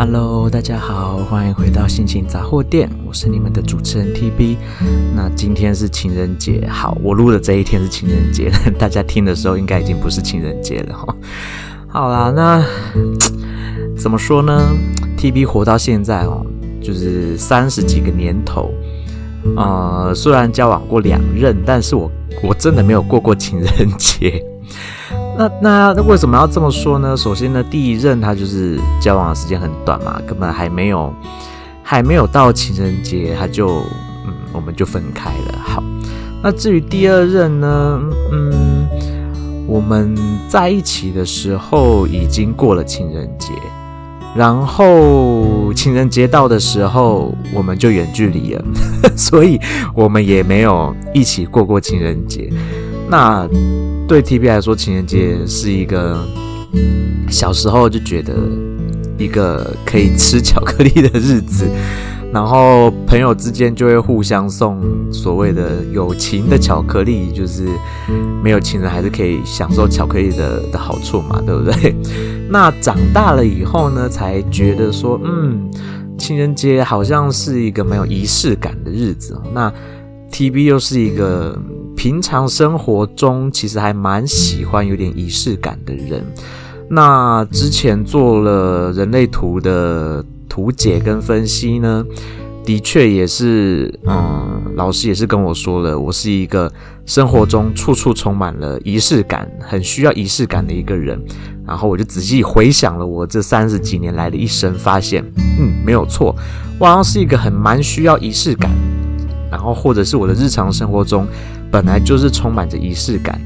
Hello，大家好，欢迎回到心情杂货店，我是你们的主持人 TB。那今天是情人节，好，我录的这一天是情人节，大家听的时候应该已经不是情人节了哈。好啦，那 怎么说呢？TB 活到现在哦，就是三十几个年头，呃，虽然交往过两任，但是我我真的没有过过情人节。那那为什么要这么说呢？首先呢，第一任他就是交往的时间很短嘛，根本还没有还没有到情人节，他就嗯，我们就分开了。好，那至于第二任呢，嗯，我们在一起的时候已经过了情人节，然后情人节到的时候我们就远距离了，所以我们也没有一起过过情人节。那对 TB 来说，情人节是一个小时候就觉得一个可以吃巧克力的日子，然后朋友之间就会互相送所谓的友情的巧克力，就是没有情人还是可以享受巧克力的的好处嘛，对不对？那长大了以后呢，才觉得说，嗯，情人节好像是一个蛮有仪式感的日子。那 TB 又是一个。平常生活中其实还蛮喜欢有点仪式感的人。那之前做了人类图的图解跟分析呢，的确也是，嗯，老师也是跟我说了，我是一个生活中处处充满了仪式感，很需要仪式感的一个人。然后我就仔细回想了我这三十几年来的一生，发现，嗯，没有错，我好像是一个很蛮需要仪式感。然后或者是我的日常生活中。本来就是充满着仪式感，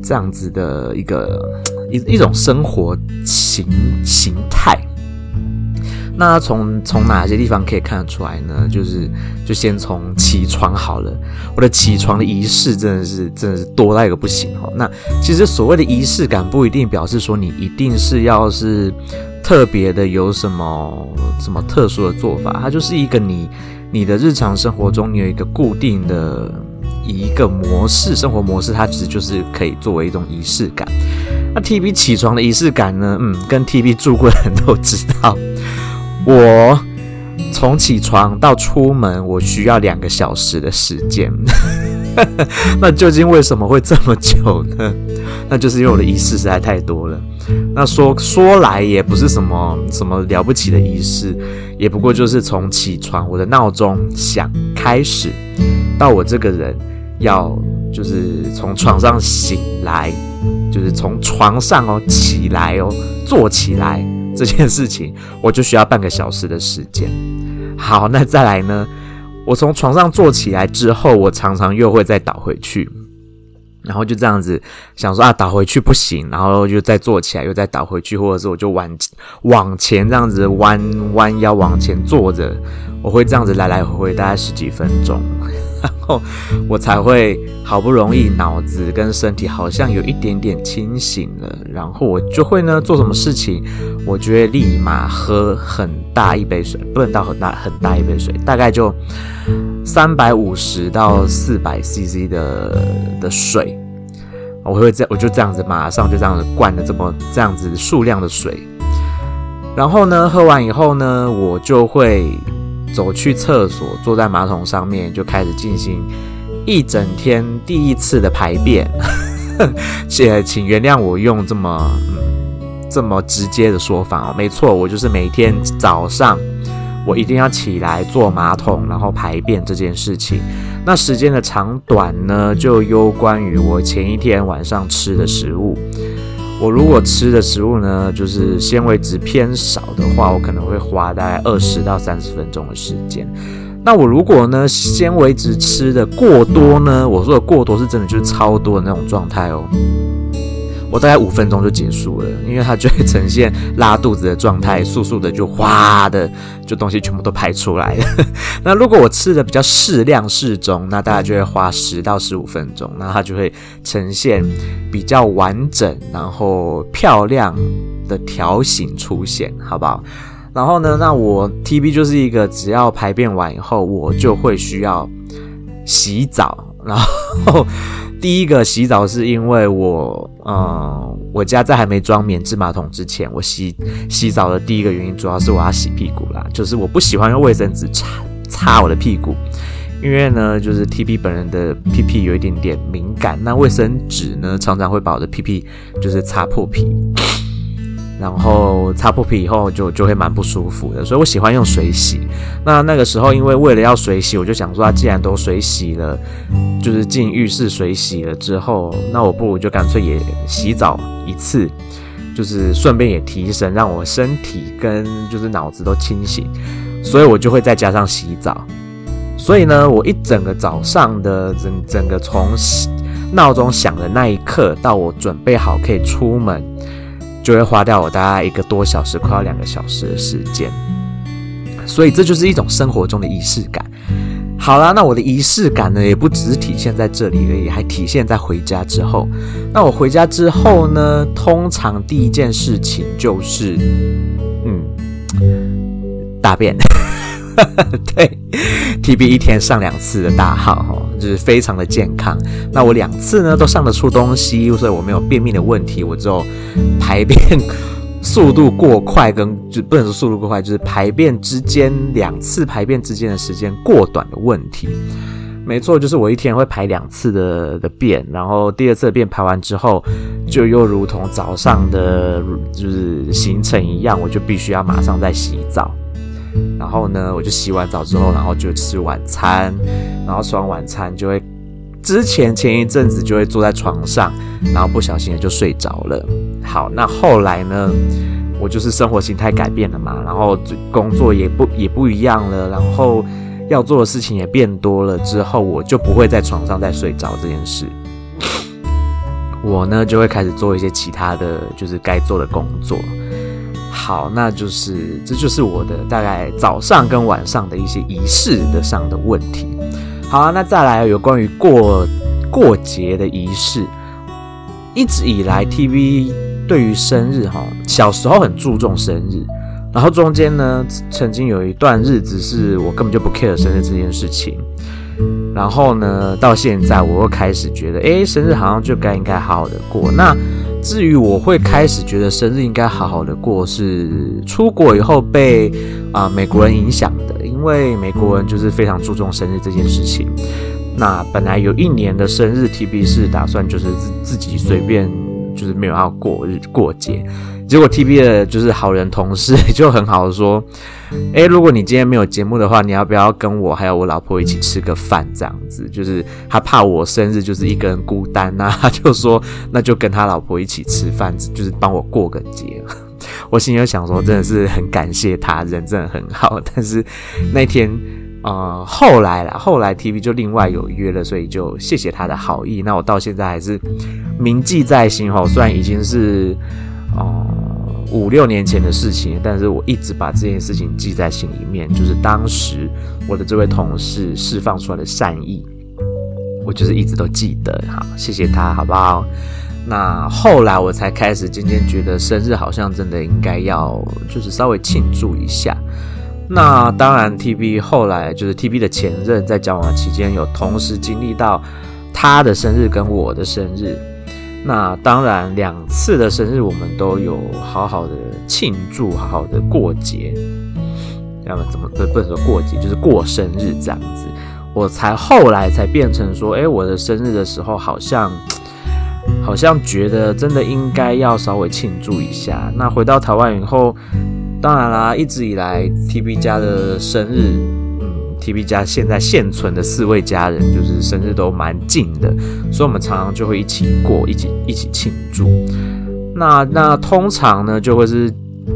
这样子的一个一一种生活形形态。那从从哪些地方可以看得出来呢？就是就先从起床好了。我的起床的仪式真的是真的是多到一个不行哈。那其实所谓的仪式感不一定表示说你一定是要是特别的有什么什么特殊的做法，它就是一个你你的日常生活中你有一个固定的。一个模式，生活模式，它其实就是可以作为一种仪式感。那 TB 起床的仪式感呢？嗯，跟 TB 住过的人都知道，我从起床到出门，我需要两个小时的时间。那究竟为什么会这么久呢？那就是因为我的仪式实在太多了。那说说来也不是什么什么了不起的仪式，也不过就是从起床，我的闹钟响开始，到我这个人。要就是从床上醒来，就是从床上哦起来哦坐起来这件事情，我就需要半个小时的时间。好，那再来呢？我从床上坐起来之后，我常常又会再倒回去，然后就这样子想说啊，倒回去不行，然后就再坐起来，又再倒回去，或者是我就往往前这样子弯弯腰往前坐着，我会这样子来来回回大概十几分钟。然后我才会好不容易脑子跟身体好像有一点点清醒了，然后我就会呢做什么事情，我就会立马喝很大一杯水，不能倒很大很大一杯水，大概就三百五十到四百 CC 的的水，我会这样我就这样子马上就这样子灌了这么这样子数量的水，然后呢喝完以后呢，我就会。走去厕所，坐在马桶上面，就开始进行一整天第一次的排便。谢，请原谅我用这么嗯这么直接的说法哦。没错，我就是每天早上我一定要起来坐马桶，然后排便这件事情。那时间的长短呢，就攸关于我前一天晚上吃的食物。我如果吃的食物呢，就是纤维值偏少的话，我可能会花大概二十到三十分钟的时间。那我如果呢，纤维值吃的过多呢，我说的过多是真的就是超多的那种状态哦。我大概五分钟就结束了，因为它就会呈现拉肚子的状态，速速的就哗的就东西全部都排出来了。那如果我吃的比较适量适中，那大概就会花十到十五分钟，那它就会呈现比较完整然后漂亮的条形出现，好不好？然后呢，那我 TB 就是一个只要排便完以后，我就会需要洗澡，然后。第一个洗澡是因为我，嗯，我家在还没装免治马桶之前，我洗洗澡的第一个原因主要是我要洗屁股啦，就是我不喜欢用卫生纸擦擦我的屁股，因为呢，就是 T P 本人的屁屁有一点点敏感，那卫生纸呢常常会把我的屁屁就是擦破皮。然后擦破皮以后就就会蛮不舒服的，所以我喜欢用水洗。那那个时候，因为为了要水洗，我就想说，既然都水洗了，就是进浴室水洗了之后，那我不如就干脆也洗澡一次，就是顺便也提神，让我身体跟就是脑子都清醒。所以我就会再加上洗澡。所以呢，我一整个早上的整整个从闹钟响的那一刻到我准备好可以出门。就会花掉我大概一个多小时，快要两个小时的时间，所以这就是一种生活中的仪式感。好啦，那我的仪式感呢，也不只是体现在这里而已，还体现在回家之后。那我回家之后呢，通常第一件事情就是，嗯，大便。对，TB 一天上两次的大号哈，就是非常的健康。那我两次呢都上得出东西，所以我没有便秘的问题。我只有排便 速度过快，跟就不能说速度过快，就是排便之间两次排便之间的时间过短的问题。没错，就是我一天会排两次的的便，然后第二次的便排完之后，就又如同早上的就是行程一样，我就必须要马上再洗澡。然后呢，我就洗完澡之后，然后就吃晚餐，然后吃完晚餐就会，之前前一阵子就会坐在床上，然后不小心的就睡着了。好，那后来呢，我就是生活形态改变了嘛，然后工作也不也不一样了，然后要做的事情也变多了，之后我就不会在床上再睡着这件事，我呢就会开始做一些其他的就是该做的工作。好，那就是这就是我的大概早上跟晚上的一些仪式的上的问题。好，那再来有关于过过节的仪式，一直以来，TV 对于生日哈，小时候很注重生日，然后中间呢曾经有一段日子是我根本就不 care 生日这件事情，然后呢到现在我又开始觉得，诶，生日好像就该应该好好的过那。至于我会开始觉得生日应该好好的过，是出国以后被啊、美国人影响的，因为美国人就是非常注重生日这件事情。那本来有一年的生日，TB 是打算就是自自己随便就是没有要过日过节。结果 TB 的就是好人同事 就很好的说，诶，如果你今天没有节目的话，你要不要跟我还有我老婆一起吃个饭？这样子，就是他怕我生日就是一个人孤单呐，他就说那就跟他老婆一起吃饭，就是帮我过个节。我心里就想说，真的是很感谢他，人真的很好。但是那天，呃，后来啦，后来 TB 就另外有约了，所以就谢谢他的好意。那我到现在还是铭记在心哦，虽然已经是。哦、五六年前的事情，但是我一直把这件事情记在心里面。就是当时我的这位同事释放出来的善意，我就是一直都记得。好，谢谢他，好不好？那后来我才开始渐渐觉得，生日好像真的应该要就是稍微庆祝一下。那当然，TB 后来就是 TB 的前任，在交往期间有同时经历到他的生日跟我的生日。那当然，两次的生日我们都有好好的庆祝，好好的过节。要么怎么不不能说过节，就是过生日这样子。我才后来才变成说，诶，我的生日的时候好像好像觉得真的应该要稍微庆祝一下。那回到台湾以后，当然啦，一直以来 TB 家的生日。TB 家现在现存的四位家人，就是生日都蛮近的，所以我们常常就会一起过，一起一起庆祝。那那通常呢，就会是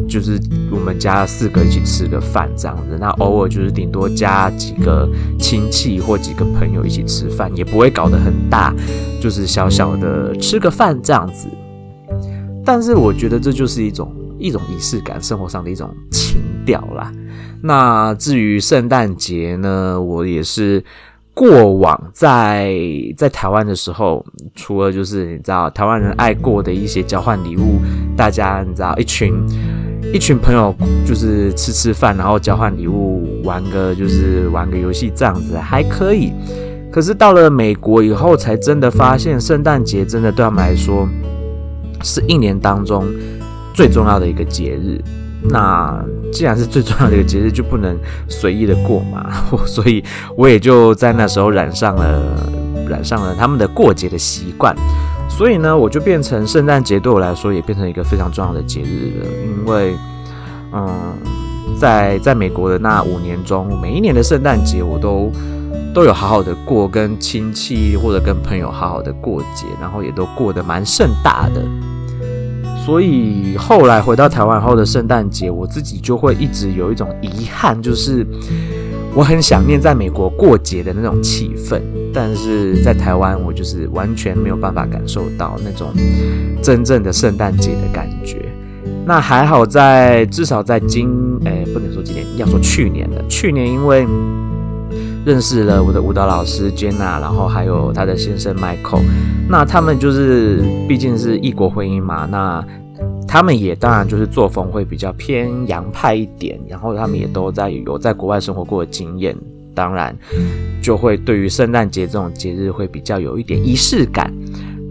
就是我们家四个一起吃个饭这样子。那偶尔就是顶多加几个亲戚或几个朋友一起吃饭，也不会搞得很大，就是小小的吃个饭这样子。但是我觉得这就是一种一种仪式感，生活上的一种情调啦。那至于圣诞节呢，我也是过往在在台湾的时候，除了就是你知道台湾人爱过的一些交换礼物，大家你知道一群一群朋友就是吃吃饭，然后交换礼物，玩个就是玩个游戏这样子还可以。可是到了美国以后，才真的发现圣诞节真的对他们来说是一年当中最重要的一个节日。那既然是最重要的一个节日，就不能随意的过嘛。所以我也就在那时候染上了染上了他们的过节的习惯。所以呢，我就变成圣诞节对我来说也变成一个非常重要的节日了。因为，嗯，在在美国的那五年中，每一年的圣诞节我都都有好好的过，跟亲戚或者跟朋友好好的过节，然后也都过得蛮盛大的。所以后来回到台湾后的圣诞节，我自己就会一直有一种遗憾，就是我很想念在美国过节的那种气氛，但是在台湾我就是完全没有办法感受到那种真正的圣诞节的感觉。那还好在至少在今，哎，不能说今年，要说去年了。去年因为认识了我的舞蹈老师 Jenna，然后还有她的先生 Michael，那他们就是毕竟是异国婚姻嘛，那他们也当然就是作风会比较偏洋派一点，然后他们也都在有在国外生活过的经验，当然就会对于圣诞节这种节日会比较有一点仪式感。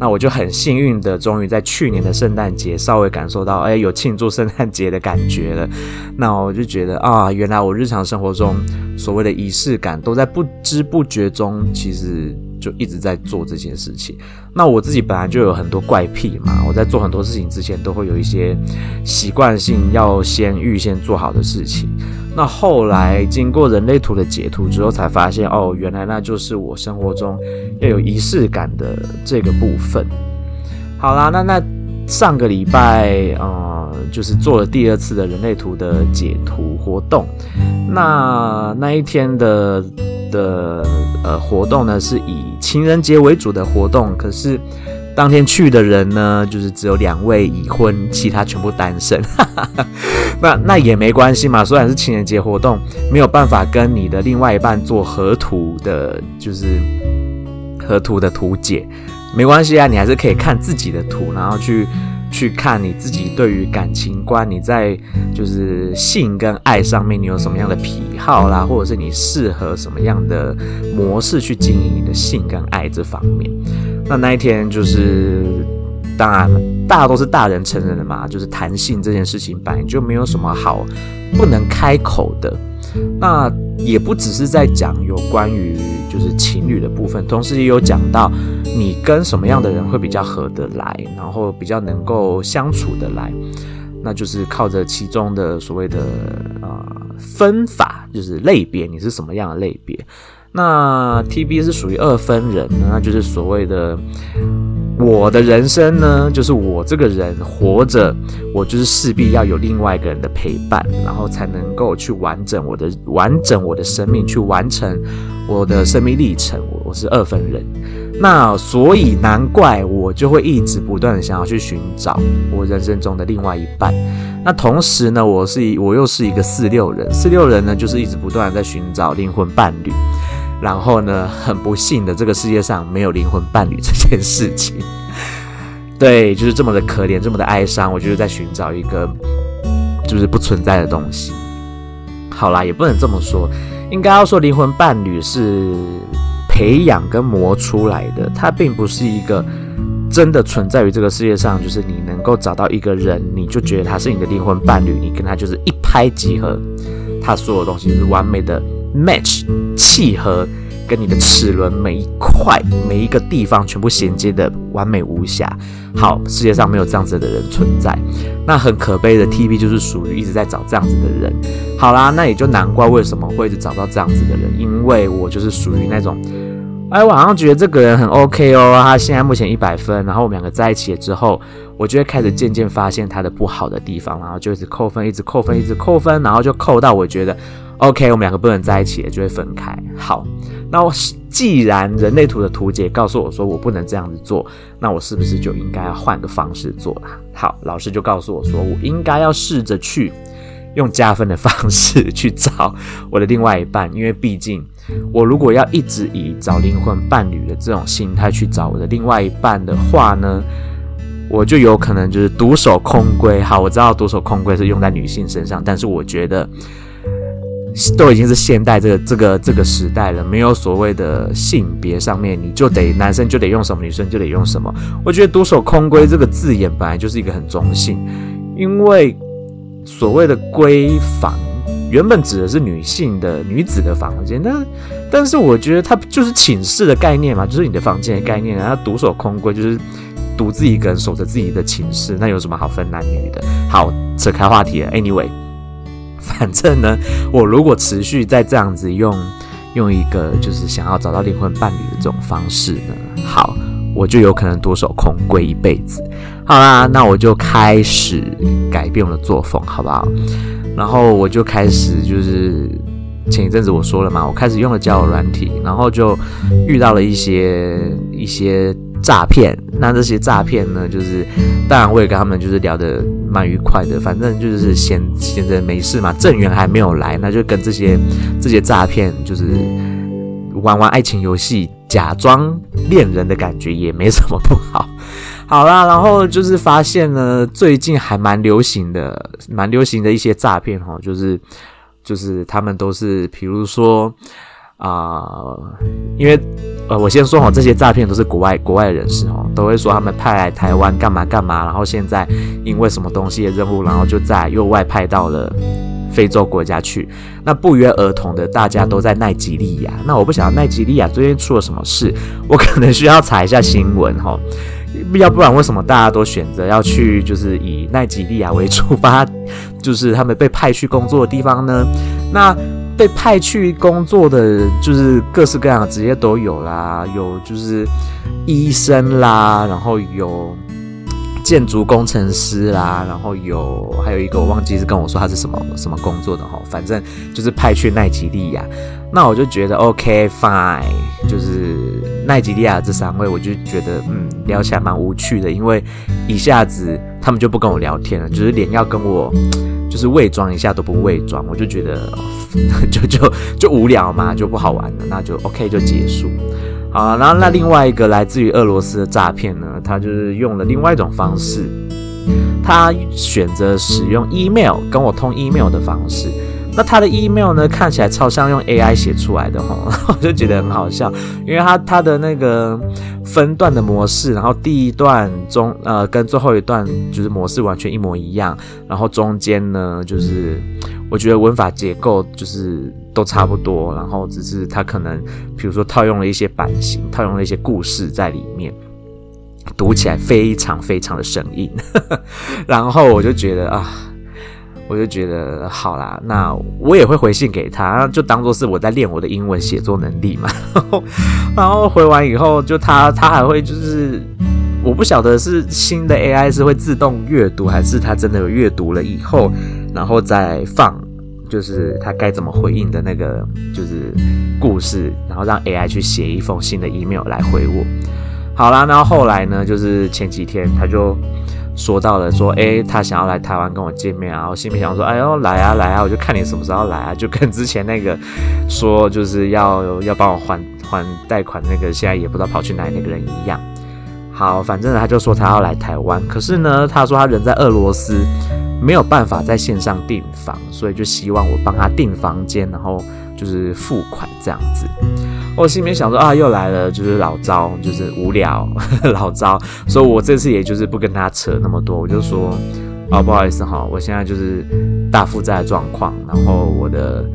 那我就很幸运的，终于在去年的圣诞节稍微感受到，哎，有庆祝圣诞节的感觉了。那我就觉得啊，原来我日常生活中所谓的仪式感，都在不知不觉中，其实就一直在做这件事情。那我自己本来就有很多怪癖嘛，我在做很多事情之前，都会有一些习惯性要先预先做好的事情。那后来经过人类图的解读之后，才发现哦，原来那就是我生活中要有仪式感的这个部分。好啦，那那上个礼拜，呃，就是做了第二次的人类图的解图活动。那那一天的的呃活动呢，是以情人节为主的活动，可是。当天去的人呢，就是只有两位已婚，其他全部单身。那那也没关系嘛，虽然是情人节活动，没有办法跟你的另外一半做合图的，就是合图的图解，没关系啊，你还是可以看自己的图，然后去去看你自己对于感情观，你在就是性跟爱上面，你有什么样的癖好啦，或者是你适合什么样的模式去经营你的性跟爱这方面。那那一天就是，当然了，大家都是大人成人的嘛，就是谈性这件事情本来就没有什么好不能开口的。那也不只是在讲有关于就是情侣的部分，同时也有讲到你跟什么样的人会比较合得来，然后比较能够相处得来，那就是靠着其中的所谓的呃分法，就是类别，你是什么样的类别。那 TB 是属于二分人，那就是所谓的我的人生呢，就是我这个人活着，我就是势必要有另外一个人的陪伴，然后才能够去完整我的完整我的生命，去完成我的生命历程。我我是二分人，那所以难怪我就会一直不断的想要去寻找我人生中的另外一半。那同时呢，我是我又是一个四六人，四六人呢就是一直不断的在寻找灵魂伴侣。然后呢，很不幸的，这个世界上没有灵魂伴侣这件事情，对，就是这么的可怜，这么的哀伤。我就是在寻找一个，就是不存在的东西。好啦，也不能这么说，应该要说灵魂伴侣是培养跟磨出来的，它并不是一个真的存在于这个世界上。就是你能够找到一个人，你就觉得他是你的灵魂伴侣，你跟他就是一拍即合，他所有东西是完美的。Match 契合，跟你的齿轮每一块每一个地方全部衔接的完美无瑕。好，世界上没有这样子的人存在。那很可悲的 TB 就是属于一直在找这样子的人。好啦，那也就难怪为什么会一直找到这样子的人，因为我就是属于那种，哎，我好像觉得这个人很 OK 哦，他现在目前一百分，然后我们两个在一起了之后，我就会开始渐渐发现他的不好的地方，然后就一直扣分，一直扣分，一直扣分，然后就扣到我觉得。OK，我们两个不能在一起了，就会分开。好，那既然人类图的图解告诉我说我不能这样子做，那我是不是就应该要换个方式做啦？好，老师就告诉我说，我应该要试着去用加分的方式去找我的另外一半，因为毕竟我如果要一直以找灵魂伴侣的这种心态去找我的另外一半的话呢，我就有可能就是独守空闺。好，我知道独守空闺是用在女性身上，但是我觉得。都已经是现代这个这个这个时代了，没有所谓的性别上面，你就得男生就得用什么，女生就得用什么。我觉得“独守空闺”这个字眼本来就是一个很中性，因为所谓的闺房原本指的是女性的女子的房间，但但是我觉得它就是寝室的概念嘛，就是你的房间的概念，然后独守空闺就是独自一个人守着自己的寝室，那有什么好分男女的？好，扯开话题了，anyway。反正呢，我如果持续再这样子用用一个就是想要找到灵魂伴侣的这种方式呢，好，我就有可能独守空闺一辈子。好啦，那我就开始改变我的作风，好不好？然后我就开始就是前一阵子我说了嘛，我开始用了交友软体，然后就遇到了一些一些。诈骗，那这些诈骗呢，就是当然我也跟他们就是聊得蛮愉快的，反正就是闲闲着没事嘛，正缘还没有来，那就跟这些这些诈骗就是玩玩爱情游戏，假装恋人的感觉也没什么不好。好啦，然后就是发现呢，最近还蛮流行的，蛮流行的一些诈骗哈，就是就是他们都是，比如说。啊、因为呃，我先说好，这些诈骗都是国外国外人士哦，都会说他们派来台湾干嘛干嘛，然后现在因为什么东西的任务，然后就在又外派到了非洲国家去。那不约而同的，大家都在奈及利亚。那我不晓得奈及利亚最近出了什么事，我可能需要查一下新闻哈。要不然为什么大家都选择要去，就是以奈及利亚为出发，就是他们被派去工作的地方呢？那。被派去工作的就是各式各样的职业都有啦，有就是医生啦，然后有建筑工程师啦，然后有还有一个我忘记是跟我说他是什么什么工作的哈，反正就是派去奈及利亚。那我就觉得 OK fine，就是奈及利亚这三位，我就觉得嗯聊起来蛮无趣的，因为一下子他们就不跟我聊天了，就是连要跟我。就是伪装一下都不伪装，我就觉得 就 就就无聊嘛，就不好玩了，那就 OK 就结束。好，然后那另外一个来自于俄罗斯的诈骗呢，他就是用了另外一种方式，他选择使用 email 跟我通 email 的方式。那他的 email 呢，看起来超像用 AI 写出来的哈，我就觉得很好笑，因为他他的那个分段的模式，然后第一段中呃跟最后一段就是模式完全一模一样，然后中间呢就是我觉得文法结构就是都差不多，然后只是他可能比如说套用了一些版型，套用了一些故事在里面，读起来非常非常的生硬，然后我就觉得啊。我就觉得好啦，那我也会回信给他，就当做是我在练我的英文写作能力嘛。然后，回完以后，就他他还会就是，我不晓得是新的 AI 是会自动阅读，还是他真的有阅读了以后，然后再放，就是他该怎么回应的那个就是故事，然后让 AI 去写一封新的 email 来回我。好啦，然后后来呢，就是前几天他就。说到了，说，诶，他想要来台湾跟我见面啊，我心里想说，哎呦，来啊来啊，我就看你什么时候来啊，就跟之前那个说就是要要帮我还还贷款那个，现在也不知道跑去哪里那个人一样。好，反正他就说他要来台湾，可是呢，他说他人在俄罗斯，没有办法在线上订房，所以就希望我帮他订房间，然后就是付款这样子。我心里面想说啊，又来了，就是老招，就是无聊 老招，所以我这次也就是不跟他扯那么多，我就说啊，不好意思哈，我现在就是大负债状况，然后我的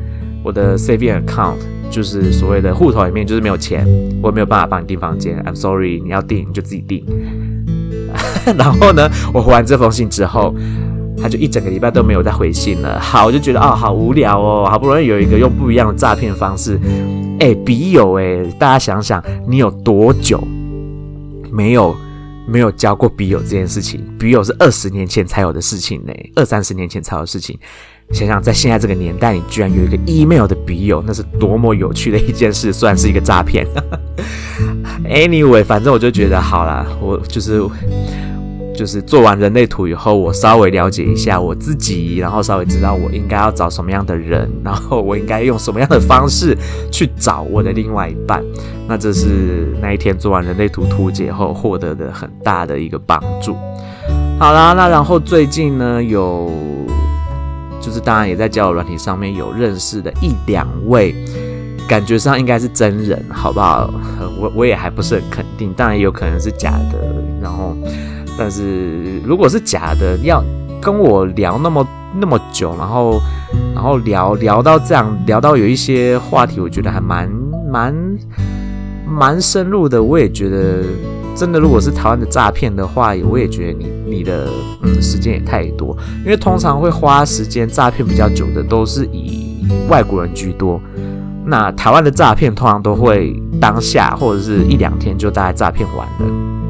我的 saving account 就是所谓的户头里面就是没有钱，我也没有办法帮你订房间，I'm sorry，你要订你就自己订。然后呢，我回完这封信之后，他就一整个礼拜都没有再回信了。好，我就觉得哦，好无聊哦，好不容易有一个用不一样的诈骗方式。哎、笔友哎，大家想想，你有多久没有没有交过笔友这件事情？笔友是二十年前才有的事情呢，二三十年前才有的事情。想想在现在这个年代，你居然有一个 email 的笔友，那是多么有趣的一件事，算是一个诈骗。Anyway，反正我就觉得好啦，我就是。就是做完人类图以后，我稍微了解一下我自己，然后稍微知道我应该要找什么样的人，然后我应该用什么样的方式去找我的另外一半。那这是那一天做完人类图图解后获得的很大的一个帮助。好啦，那然后最近呢，有就是当然也在交友软体上面有认识的一两位，感觉上应该是真人，好不好？我我也还不是很肯定，当然也有可能是假的。然后，但是如果是假的，要跟我聊那么那么久，然后然后聊聊到这样，聊到有一些话题，我觉得还蛮蛮蛮深入的。我也觉得。真的，如果是台湾的诈骗的话，我也觉得你你的嗯时间也太多，因为通常会花时间诈骗比较久的都是以外国人居多。那台湾的诈骗通常都会当下或者是一两天就大概诈骗完了。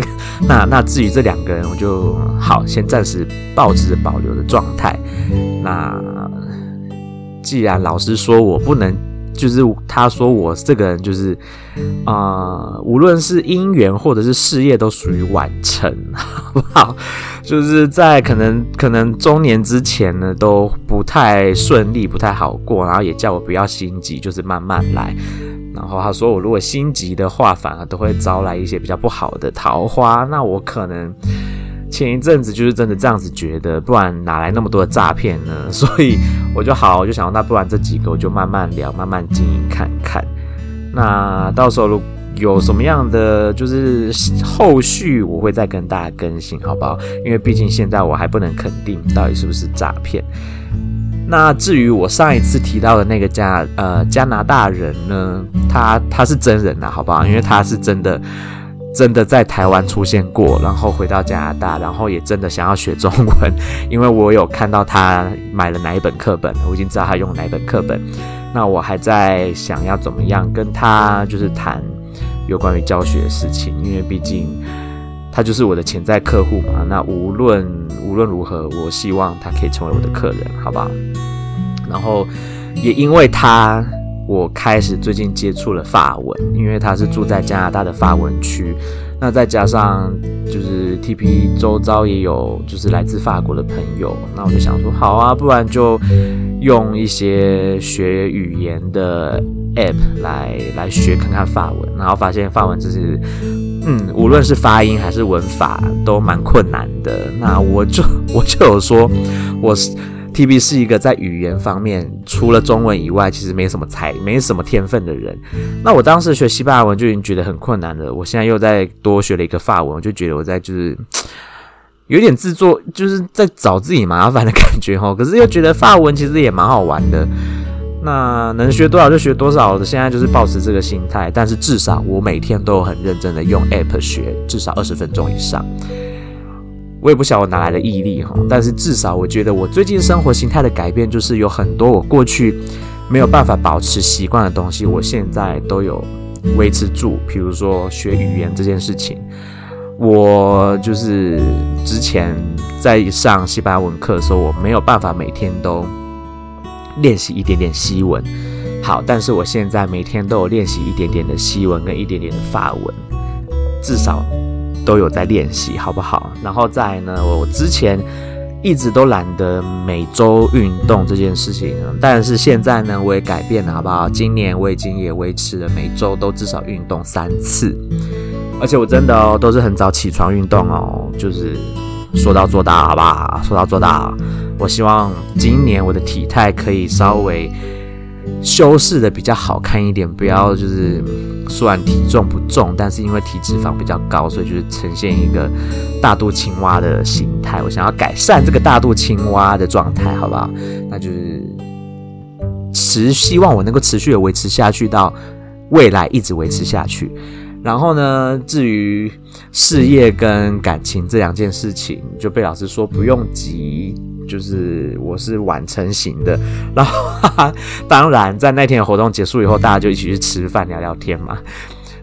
那那至于这两个人，我就好先暂时保持着保留的状态。那既然老师说我不能。就是他说我这个人就是，啊、无论是姻缘或者是事业都属于晚成，好不好？就是在可能可能中年之前呢都不太顺利，不太好过，然后也叫我不要心急，就是慢慢来。然后他说我如果心急的话，反而都会招来一些比较不好的桃花。那我可能。前一阵子就是真的这样子觉得，不然哪来那么多的诈骗呢？所以我就好，我就想，那不然这几个我就慢慢聊，慢慢经营看看。那到时候如有什么样的就是后续，我会再跟大家更新，好不好？因为毕竟现在我还不能肯定到底是不是诈骗。那至于我上一次提到的那个加呃加拿大人呢，他他是真人呐，好不好？因为他是真的。真的在台湾出现过，然后回到加拿大，然后也真的想要学中文，因为我有看到他买了哪一本课本，我已经知道他用哪一本课本。那我还在想要怎么样跟他就是谈有关于教学的事情，因为毕竟他就是我的潜在客户嘛。那无论无论如何，我希望他可以成为我的客人，好不好？然后也因为他。我开始最近接触了法文，因为他是住在加拿大的法文区，那再加上就是 TP 周遭也有就是来自法国的朋友，那我就想说，好啊，不然就用一些学语言的 app 来来学看看法文，然后发现法文就是，嗯，无论是发音还是文法都蛮困难的，那我就 我就有说，我是。TB 是一个在语言方面除了中文以外，其实没什么才，没什么天分的人。那我当时学西班牙文就已经觉得很困难了，我现在又在多学了一个法文，我就觉得我在就是 有点自作，就是在找自己麻烦的感觉哦。可是又觉得法文其实也蛮好玩的，那能学多少就学多少的。现在就是抱持这个心态，但是至少我每天都有很认真的用 App 学，至少二十分钟以上。我也不晓得我哪来的毅力哈，但是至少我觉得我最近生活形态的改变，就是有很多我过去没有办法保持习惯的东西，我现在都有维持住。比如说学语言这件事情，我就是之前在上西班牙文课的时候，我没有办法每天都练习一点点西文。好，但是我现在每天都有练习一点点的西文跟一点点的法文，至少。都有在练习，好不好？然后再呢，我之前一直都懒得每周运动这件事情，但是现在呢，我也改变了，好不好？今年我已经也维持了每周都至少运动三次，而且我真的哦，都是很早起床运动哦，就是说到做到，好不好？说到做到，我希望今年我的体态可以稍微。修饰的比较好看一点，不要就是虽然体重不重，但是因为体脂肪比较高，所以就是呈现一个大肚青蛙的形态。我想要改善这个大肚青蛙的状态，好不好？那就是持希望我能够持续的维持下去，到未来一直维持下去。然后呢，至于事业跟感情这两件事情，就被老师说不用急。就是我是晚成型的，然后哈哈，当然在那天的活动结束以后，大家就一起去吃饭聊聊天嘛。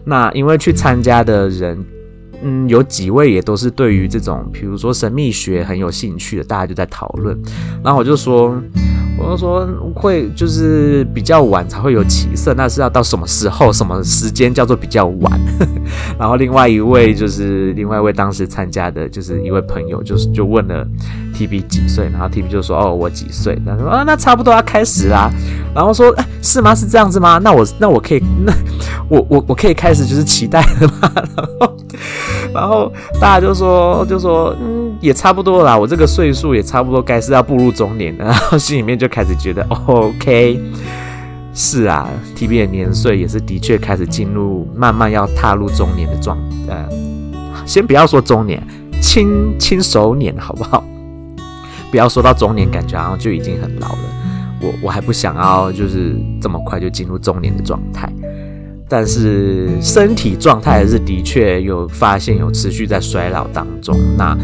那因为去参加的人，嗯，有几位也都是对于这种，比如说神秘学很有兴趣的，大家就在讨论。然后我就说。我就说会就是比较晚才会有起色，那是要到什么时候、什么时间叫做比较晚？然后另外一位就是另外一位当时参加的，就是一位朋友，就是就问了 TB 几岁，然后 TB 就说哦我几岁？他说啊那差不多要开始啦。然后说哎是吗？是这样子吗？那我那我可以那我我我可以开始就是期待了吗？然后然后大家就说就说嗯，也差不多啦，我这个岁数也差不多该是要步入中年了，然后心里面就开始觉得 OK，是啊，TB 的年岁也是的确开始进入慢慢要踏入中年的状，呃，先不要说中年，轻轻熟年好不好？不要说到中年，感觉好像就已经很老了。我我还不想要就是这么快就进入中年的状态。但是身体状态还是的确有发现有持续在衰老当中，那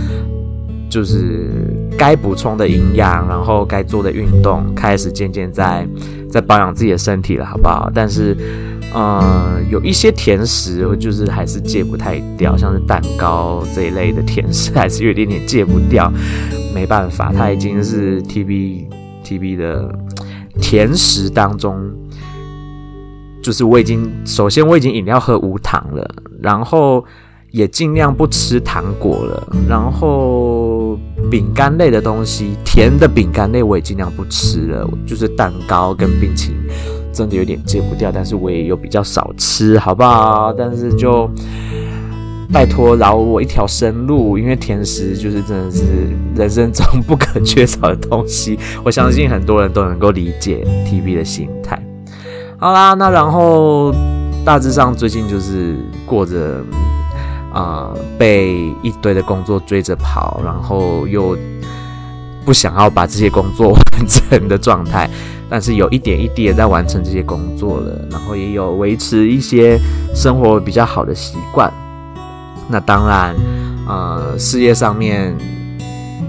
就是该补充的营养，然后该做的运动，开始渐渐在在保养自己的身体了，好不好？但是，呃，有一些甜食就是还是戒不太掉，像是蛋糕这一类的甜食，还是有一点点戒不掉，没办法，它已经是 TB TB 的甜食当中。就是我已经，首先我已经饮料喝无糖了，然后也尽量不吃糖果了，然后饼干类的东西，甜的饼干类我也尽量不吃了，就是蛋糕跟冰淇淋，真的有点戒不掉，但是我也有比较少吃，好不好？但是就拜托饶我一条生路，因为甜食就是真的是人生中不可缺少的东西，我相信很多人都能够理解 TB 的心态。好啦，那然后大致上最近就是过着啊、呃、被一堆的工作追着跑，然后又不想要把这些工作完成的状态，但是有一点一滴也在完成这些工作了，然后也有维持一些生活比较好的习惯。那当然，呃，事业上面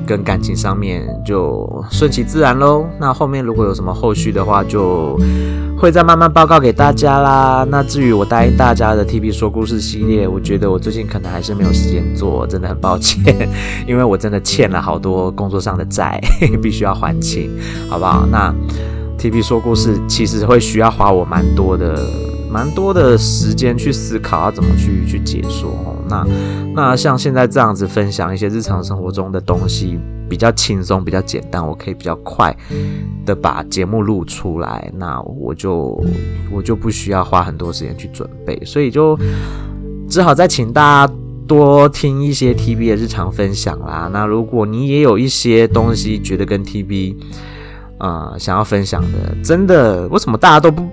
跟感情上面就顺其自然喽。那后面如果有什么后续的话，就。会再慢慢报告给大家啦。那至于我答应大家的 TB 说故事系列，我觉得我最近可能还是没有时间做，真的很抱歉，因为我真的欠了好多工作上的债，必须要还清，好不好？那 TB 说故事其实会需要花我蛮多的、蛮多的时间去思考要怎么去去解说。那那像现在这样子分享一些日常生活中的东西。比较轻松，比较简单，我可以比较快的把节目录出来，那我就我就不需要花很多时间去准备，所以就只好再请大家多听一些 TB 的日常分享啦。那如果你也有一些东西觉得跟 TB 啊、想要分享的，真的为什么大家都不？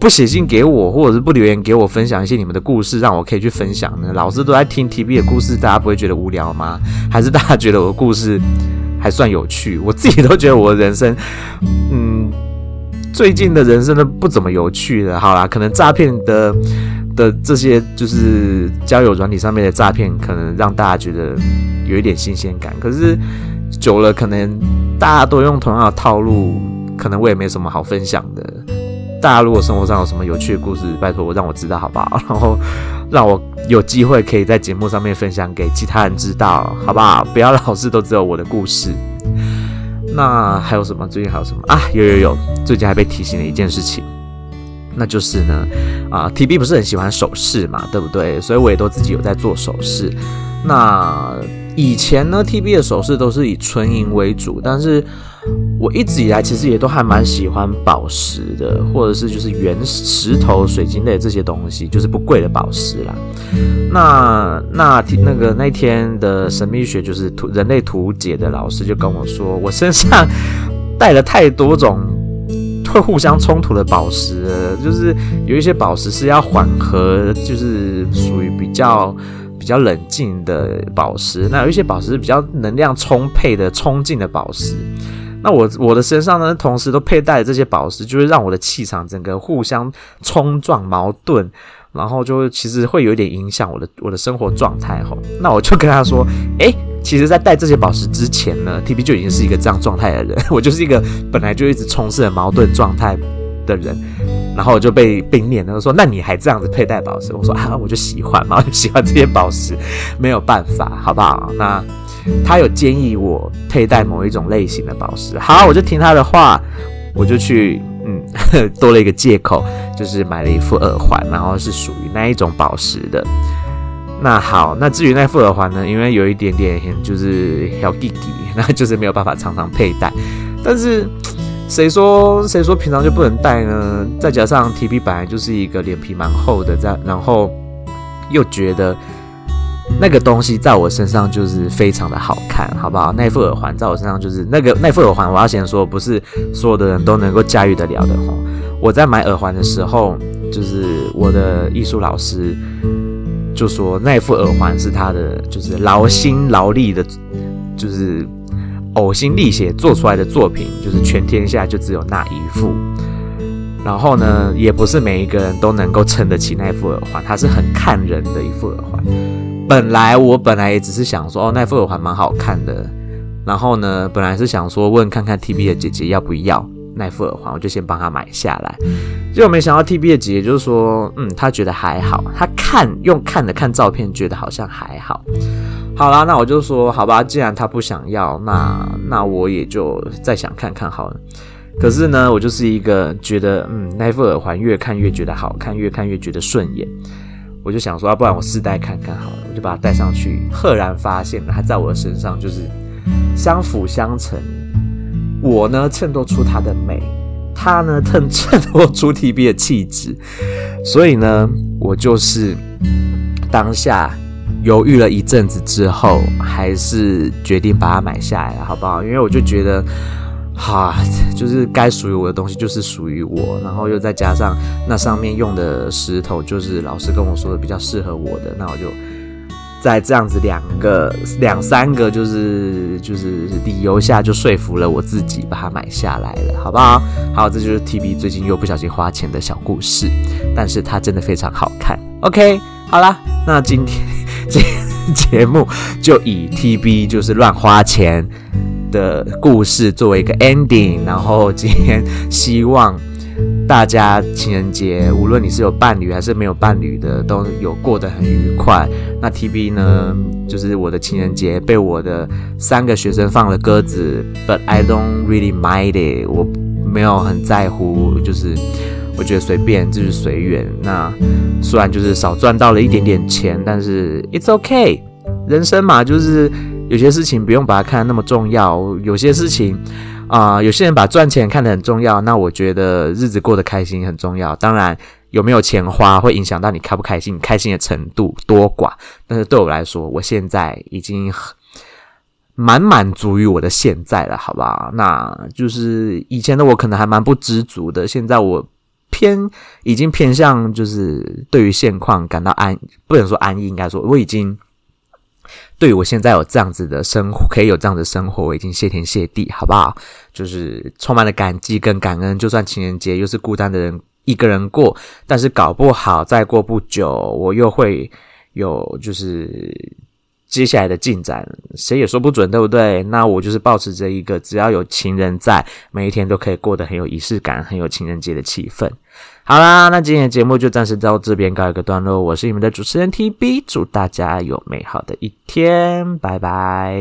不写信给我，或者是不留言给我分享一些你们的故事，让我可以去分享呢？老师都在听 TB 的故事，大家不会觉得无聊吗？还是大家觉得我的故事还算有趣？我自己都觉得我的人生，嗯，最近的人生都不怎么有趣的。好啦，可能诈骗的的这些就是交友软体上面的诈骗，可能让大家觉得有一点新鲜感。可是久了，可能大家都用同样的套路，可能我也没什么好分享的。大家如果生活上有什么有趣的故事，拜托让我知道好不好？然后让我有机会可以在节目上面分享给其他人知道，好不好？不要老是都只有我的故事。那还有什么？最近还有什么啊？有有有，最近还被提醒了一件事情，那就是呢，啊，TB 不是很喜欢首饰嘛，对不对？所以我也都自己有在做首饰。那以前呢，TB 的首饰都是以纯银为主，但是我一直以来其实也都还蛮喜欢宝石的，或者是就是原石头、水晶类这些东西，就是不贵的宝石啦。那那那个那天的神秘学就是图人类图解的老师就跟我说，我身上带了太多种会互相冲突的宝石，就是有一些宝石是要缓和，就是属于比较。比较冷静的宝石，那有一些宝石是比较能量充沛的冲劲的宝石。那我我的身上呢，同时都佩戴这些宝石，就会让我的气场整个互相冲撞、矛盾，然后就其实会有一点影响我的我的生活状态吼。那我就跟他说，诶，其实，在戴这些宝石之前呢，TB 就已经是一个这样状态的人，我就是一个本来就一直充斥着矛盾状态的人。然后我就被被念，他说：“那你还这样子佩戴宝石？”我说：“啊，我就喜欢嘛，我就喜欢这些宝石，没有办法，好不好？”那他有建议我佩戴某一种类型的宝石，好，我就听他的话，我就去，嗯，多了一个借口，就是买了一副耳环，然后是属于那一种宝石的。那好，那至于那副耳环呢，因为有一点点就是小弟弟，那就是没有办法常常佩戴，但是。谁说谁说平常就不能戴呢？再加上 TB 本来就是一个脸皮蛮厚的，这样然后又觉得那个东西在我身上就是非常的好看，好不好？那副耳环在我身上就是那个那副耳环，我要先说，不是所有的人都能够驾驭得了的齁。我在买耳环的时候，就是我的艺术老师就说那副耳环是他的，就是劳心劳力的，就是呕心沥血做出来的作品，就是全天下就只有那一副。然后呢，也不是每一个人都能够撑得起那副耳环，它是很看人的一副耳环。本来我本来也只是想说，哦，那副耳环蛮好看的。然后呢，本来是想说问看看 TB 的姐姐要不要那副耳环，我就先帮她买下来。结果没想到 TB 的姐姐就是说，嗯，她觉得还好，她看用看的看照片，觉得好像还好。好啦，那我就说好吧，既然她不想要，那那我也就再想看看好了。可是呢，我就是一个觉得，嗯，那副耳环越看越觉得好看，越看越觉得顺眼。我就想说，要不然我试戴看看好了，我就把它戴上去，赫然发现它在我的身上就是相辅相成。我呢衬托出它的美，它呢衬 衬托出 TB 的气质。所以呢，我就是当下犹豫了一阵子之后，还是决定把它买下来了，好不好？因为我就觉得。哈，就是该属于我的东西就是属于我，然后又再加上那上面用的石头，就是老师跟我说的比较适合我的，那我就在这样子两个两三个就是就是理由下，就说服了我自己把它买下来了，好不好？好，这就是 TB 最近又不小心花钱的小故事，但是它真的非常好看。OK，好啦，那今天 这 节目就以 TB 就是乱花钱的故事作为一个 ending，然后今天希望大家情人节，无论你是有伴侣还是没有伴侣的，都有过得很愉快。那 TB 呢，就是我的情人节被我的三个学生放了鸽子，but I don't really mind it，我没有很在乎，就是我觉得随便，就是随缘。那虽然就是少赚到了一点点钱，但是 it's OK，人生嘛，就是。有些事情不用把它看得那么重要，有些事情啊、有些人把赚钱看得很重要，那我觉得日子过得开心很重要。当然，有没有钱花会影响到你开不开心，开心的程度多寡。但是对我来说，我现在已经蛮满足于我的现在了，好不好？那就是以前的我可能还蛮不知足的，现在我偏已经偏向就是对于现况感到安，不能说安逸，应该说我已经。对我现在有这样子的生活，可以有这样的生活，我已经谢天谢地，好不好？就是充满了感激跟感恩。就算情人节又是孤单的人一个人过，但是搞不好再过不久，我又会有就是接下来的进展，谁也说不准，对不对？那我就是保持着一个，只要有情人在，每一天都可以过得很有仪式感，很有情人节的气氛。好啦，那今天的节目就暂时到这边告一个段落。我是你们的主持人 TB，祝大家有美好的一天，拜拜。